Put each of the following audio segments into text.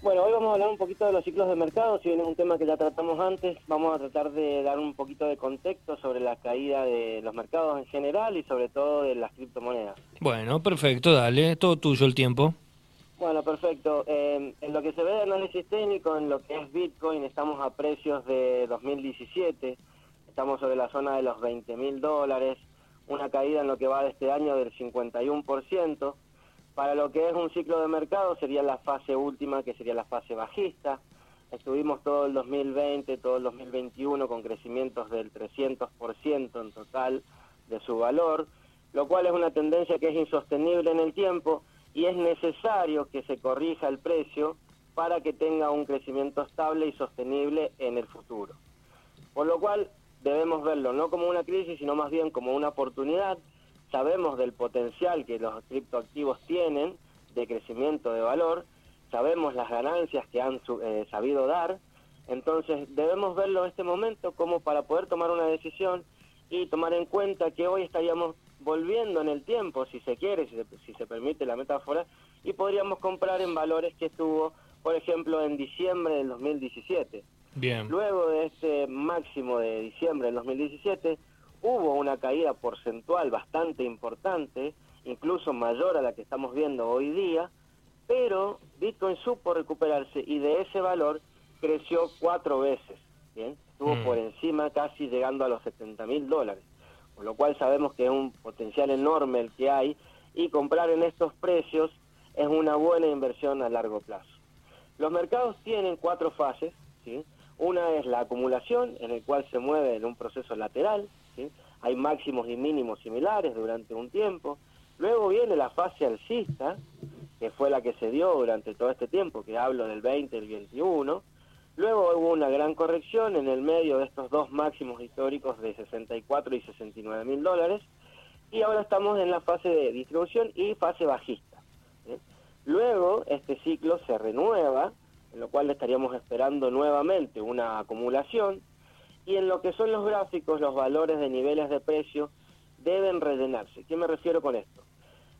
Bueno, hoy vamos a hablar un poquito de los ciclos de mercado, si bien es un tema que ya tratamos antes, vamos a tratar de dar un poquito de contexto sobre la caída de los mercados en general y sobre todo de las criptomonedas. Bueno, perfecto, dale, todo tuyo el tiempo. Bueno, perfecto. Eh, en lo que se ve de análisis técnico, en lo que es Bitcoin, estamos a precios de 2017, estamos sobre la zona de los 20 mil dólares, una caída en lo que va de este año del 51%. Para lo que es un ciclo de mercado sería la fase última, que sería la fase bajista. Estuvimos todo el 2020, todo el 2021 con crecimientos del 300% en total de su valor, lo cual es una tendencia que es insostenible en el tiempo y es necesario que se corrija el precio para que tenga un crecimiento estable y sostenible en el futuro. Por lo cual debemos verlo no como una crisis, sino más bien como una oportunidad sabemos del potencial que los criptoactivos tienen de crecimiento de valor, sabemos las ganancias que han eh, sabido dar, entonces debemos verlo en este momento como para poder tomar una decisión y tomar en cuenta que hoy estaríamos volviendo en el tiempo, si se quiere, si se, si se permite la metáfora, y podríamos comprar en valores que estuvo, por ejemplo, en diciembre del 2017. Bien. Luego de este máximo de diciembre del 2017, hubo una caída porcentual bastante importante, incluso mayor a la que estamos viendo hoy día, pero Bitcoin supo recuperarse y de ese valor creció cuatro veces, ¿bien? Estuvo mm. por encima casi llegando a los 70 mil dólares, con lo cual sabemos que es un potencial enorme el que hay y comprar en estos precios es una buena inversión a largo plazo. Los mercados tienen cuatro fases, ¿sí? Una es la acumulación, en el cual se mueve en un proceso lateral, hay máximos y mínimos similares durante un tiempo. Luego viene la fase alcista, que fue la que se dio durante todo este tiempo, que hablo del 20 y el 21. Luego hubo una gran corrección en el medio de estos dos máximos históricos de 64 y 69 mil dólares. Y ahora estamos en la fase de distribución y fase bajista. Luego este ciclo se renueva, en lo cual estaríamos esperando nuevamente una acumulación y en lo que son los gráficos, los valores de niveles de precio deben rellenarse. ¿Qué me refiero con esto?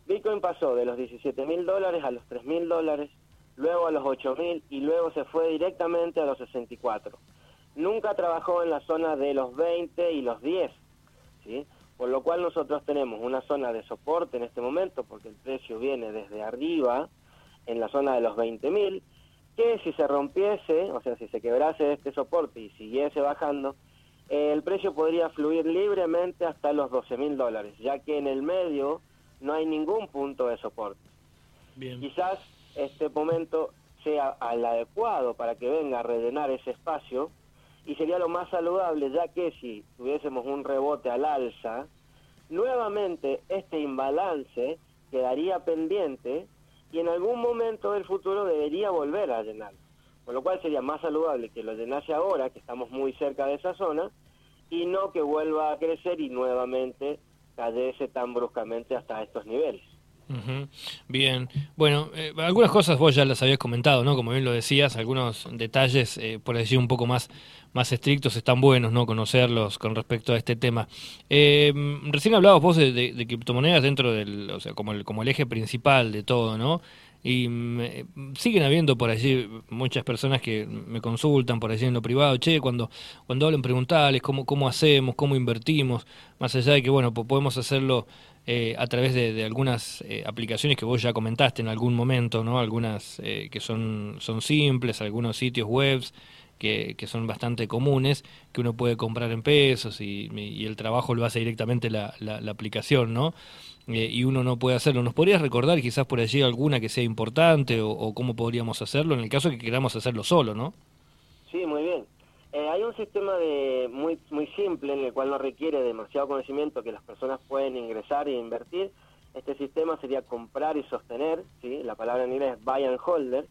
Bitcoin pasó de los 17 mil dólares a los 3 mil dólares, luego a los 8 mil y luego se fue directamente a los 64. Nunca trabajó en la zona de los 20 y los 10, ¿sí? por lo cual nosotros tenemos una zona de soporte en este momento, porque el precio viene desde arriba, en la zona de los 20 mil, que si se rompiese, o sea, si se quebrase este soporte y siguiese bajando, el precio podría fluir libremente hasta los 12 mil dólares, ya que en el medio no hay ningún punto de soporte. Quizás este momento sea el adecuado para que venga a rellenar ese espacio y sería lo más saludable, ya que si tuviésemos un rebote al alza, nuevamente este imbalance quedaría pendiente y en algún momento del futuro debería volver a llenar. Con lo cual sería más saludable que lo llenase ahora, que estamos muy cerca de esa zona, y no que vuelva a crecer y nuevamente cayese tan bruscamente hasta estos niveles. Bien, bueno, eh, algunas cosas vos ya las habías comentado, ¿no? Como bien lo decías, algunos detalles, eh, por decir un poco más, más estrictos, están buenos, ¿no? Conocerlos con respecto a este tema. Eh, recién hablabas vos de, criptomonedas dentro del, o sea, como el, como el eje principal de todo, ¿no? Y mm, siguen habiendo por allí muchas personas que me consultan por allí en lo privado, che, cuando, cuando hablan preguntales, cómo, cómo hacemos, cómo invertimos, más allá de que, bueno, podemos hacerlo eh, a través de, algunas eh, aplicaciones que vos ya comentaste en algún momento, ¿no? Algunas eh, que son, son simples, algunos sitios web que, que, son bastante comunes, que uno puede comprar en pesos y, el trabajo lo hace directamente la, la, aplicación, ¿no? y uno no puede hacerlo. ¿Nos podrías recordar quizás por allí alguna que sea importante o, o cómo podríamos hacerlo en el caso que queramos hacerlo solo, ¿no? Sí, muy bien. Eh, hay un sistema de muy muy simple en el cual no requiere demasiado conocimiento que las personas pueden ingresar e invertir. Este sistema sería comprar y sostener, ¿sí? la palabra en inglés es buy and holder,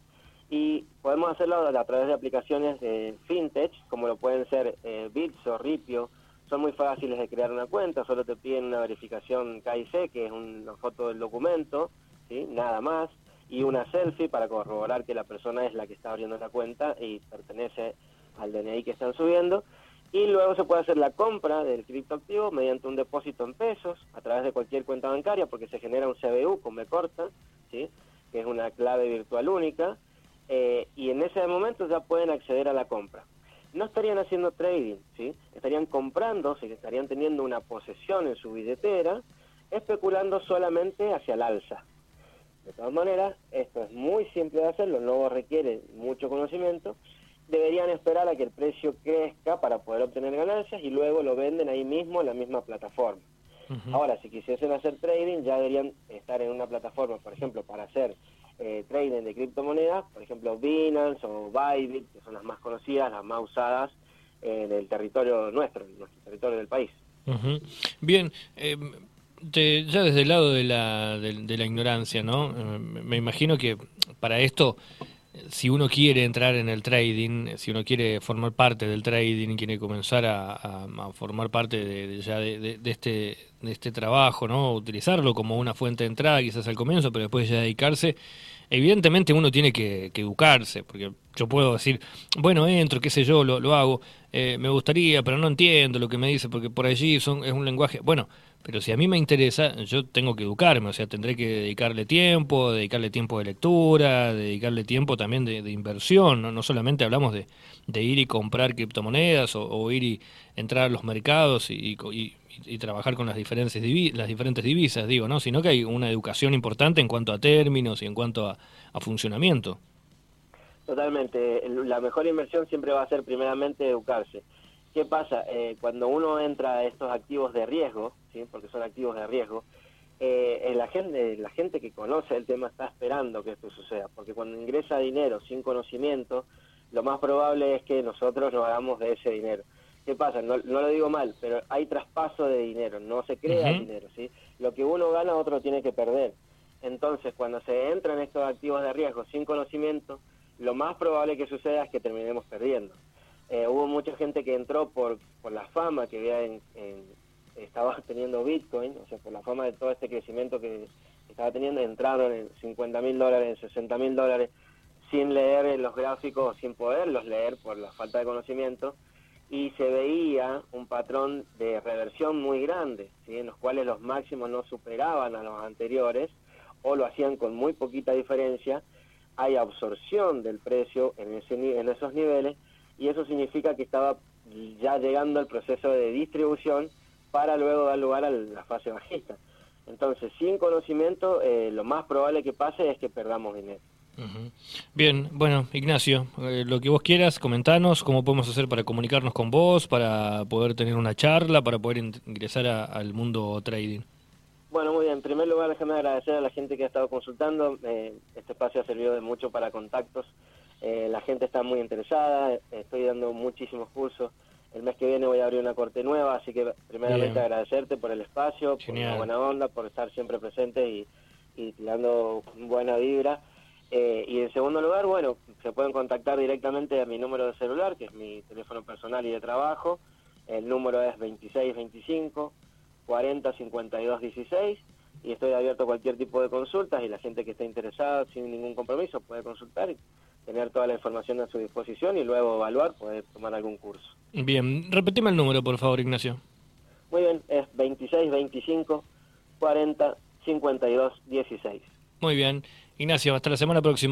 y podemos hacerlo a través de aplicaciones de fintech, como lo pueden ser eh, Bits o Ripio. Son muy fáciles de crear una cuenta, solo te piden una verificación KIC, que es una foto del documento, ¿sí? nada más, y una selfie para corroborar que la persona es la que está abriendo la cuenta y pertenece al DNI que están subiendo y luego se puede hacer la compra del criptoactivo mediante un depósito en pesos a través de cualquier cuenta bancaria porque se genera un CBU con B corta, ¿sí? que es una clave virtual única eh, y en ese momento ya pueden acceder a la compra. No estarían haciendo trading, ¿sí? Estarían comprando, sí, estarían teniendo una posesión en su billetera, especulando solamente hacia el alza. De todas maneras, esto es muy simple de hacerlo, no requiere mucho conocimiento. Deberían esperar a que el precio crezca para poder obtener ganancias y luego lo venden ahí mismo en la misma plataforma. Ahora, si quisiesen hacer trading, ya deberían estar en una plataforma, por ejemplo, para hacer eh, trading de criptomonedas, por ejemplo Binance o Bybit, que son las más conocidas, las más usadas en el territorio nuestro, en nuestro territorio del país. Bien, eh, ya desde el lado de la, de, la ignorancia, ¿no? Eh, me imagino que para esto si uno quiere entrar en el trading, si uno quiere formar parte del trading quiere comenzar a, formar parte de, ya de, este, de este trabajo, ¿no? utilizarlo como una fuente de entrada quizás al comienzo, pero después ya dedicarse, evidentemente uno tiene que, educarse, porque yo puedo decir, bueno, entro, qué sé yo, lo, lo hago, eh, me gustaría, pero no entiendo lo que me dice, porque por allí son, es un lenguaje, bueno, pero si a mí me interesa, yo tengo que educarme, o sea, tendré que dedicarle tiempo, dedicarle tiempo de lectura, dedicarle tiempo también de, inversión, ¿no? no solamente hablamos de, ir y comprar criptomonedas o, ir y entrar a los mercados y, trabajar con las diferentes, las diferentes divisas, digo, ¿no? sino que hay una educación importante en cuanto a términos y en cuanto a funcionamiento. Totalmente, la mejor inversión siempre va a ser primeramente educarse. ¿Qué pasa? Eh, cuando uno entra a estos activos de riesgo, ¿sí? porque son activos de riesgo, eh, la, gente, la gente que conoce el tema está esperando que esto suceda, porque cuando ingresa dinero sin conocimiento, lo más probable es que nosotros nos hagamos de ese dinero. ¿Qué pasa? No, lo digo mal, pero hay traspaso de dinero, no se crea dinero, ¿sí? Lo que uno gana, otro tiene que perder. Entonces, cuando se entra en estos activos de riesgo sin conocimiento, lo más probable que suceda es que terminemos perdiendo. Eh, hubo mucha gente que entró por, por la fama que había en, estaba teniendo Bitcoin, o sea, por la fama de todo este crecimiento que estaba teniendo, entraron en 50 mil dólares, en 60 mil dólares, sin leer los gráficos, sin poderlos leer por la falta de conocimiento, y se veía un patrón de reversión muy grande, en los cuales los máximos no superaban a los anteriores, o lo hacían con muy poquita diferencia, hay absorción del precio en, ese, en esos niveles, y eso significa que estaba ya llegando al proceso de distribución para luego dar lugar a la fase bajista. Entonces, sin conocimiento, eh, lo más probable que pase es que perdamos dinero. Bien, bueno, Ignacio, eh, lo que vos quieras, comentanos cómo podemos hacer para comunicarnos con vos, para poder tener una charla, para poder ingresar al mundo trading. Bueno, muy bien. En primer lugar, déjame agradecer a la gente que ha estado consultando. Eh, este espacio ha servido de mucho para contactos eh, la gente está muy interesada, estoy dando muchísimos cursos. El mes que viene voy a abrir una corte nueva, así que primeramente agradecerte por el espacio, por la buena onda, por estar siempre presente y, y tirando buena vibra. Eh, y en segundo lugar, bueno, se pueden contactar directamente a mi número de celular, que es mi teléfono personal y de trabajo. El número es 2625 40 52 16 y estoy abierto a cualquier tipo de consultas y la gente que esté interesada sin ningún compromiso puede consultar y tener toda la información a su disposición y luego evaluar, poder tomar algún curso. Bien, repetime el número, por favor, Ignacio. Muy bien, es 26 25 40 52 16. Muy bien, Ignacio, hasta la semana próxima.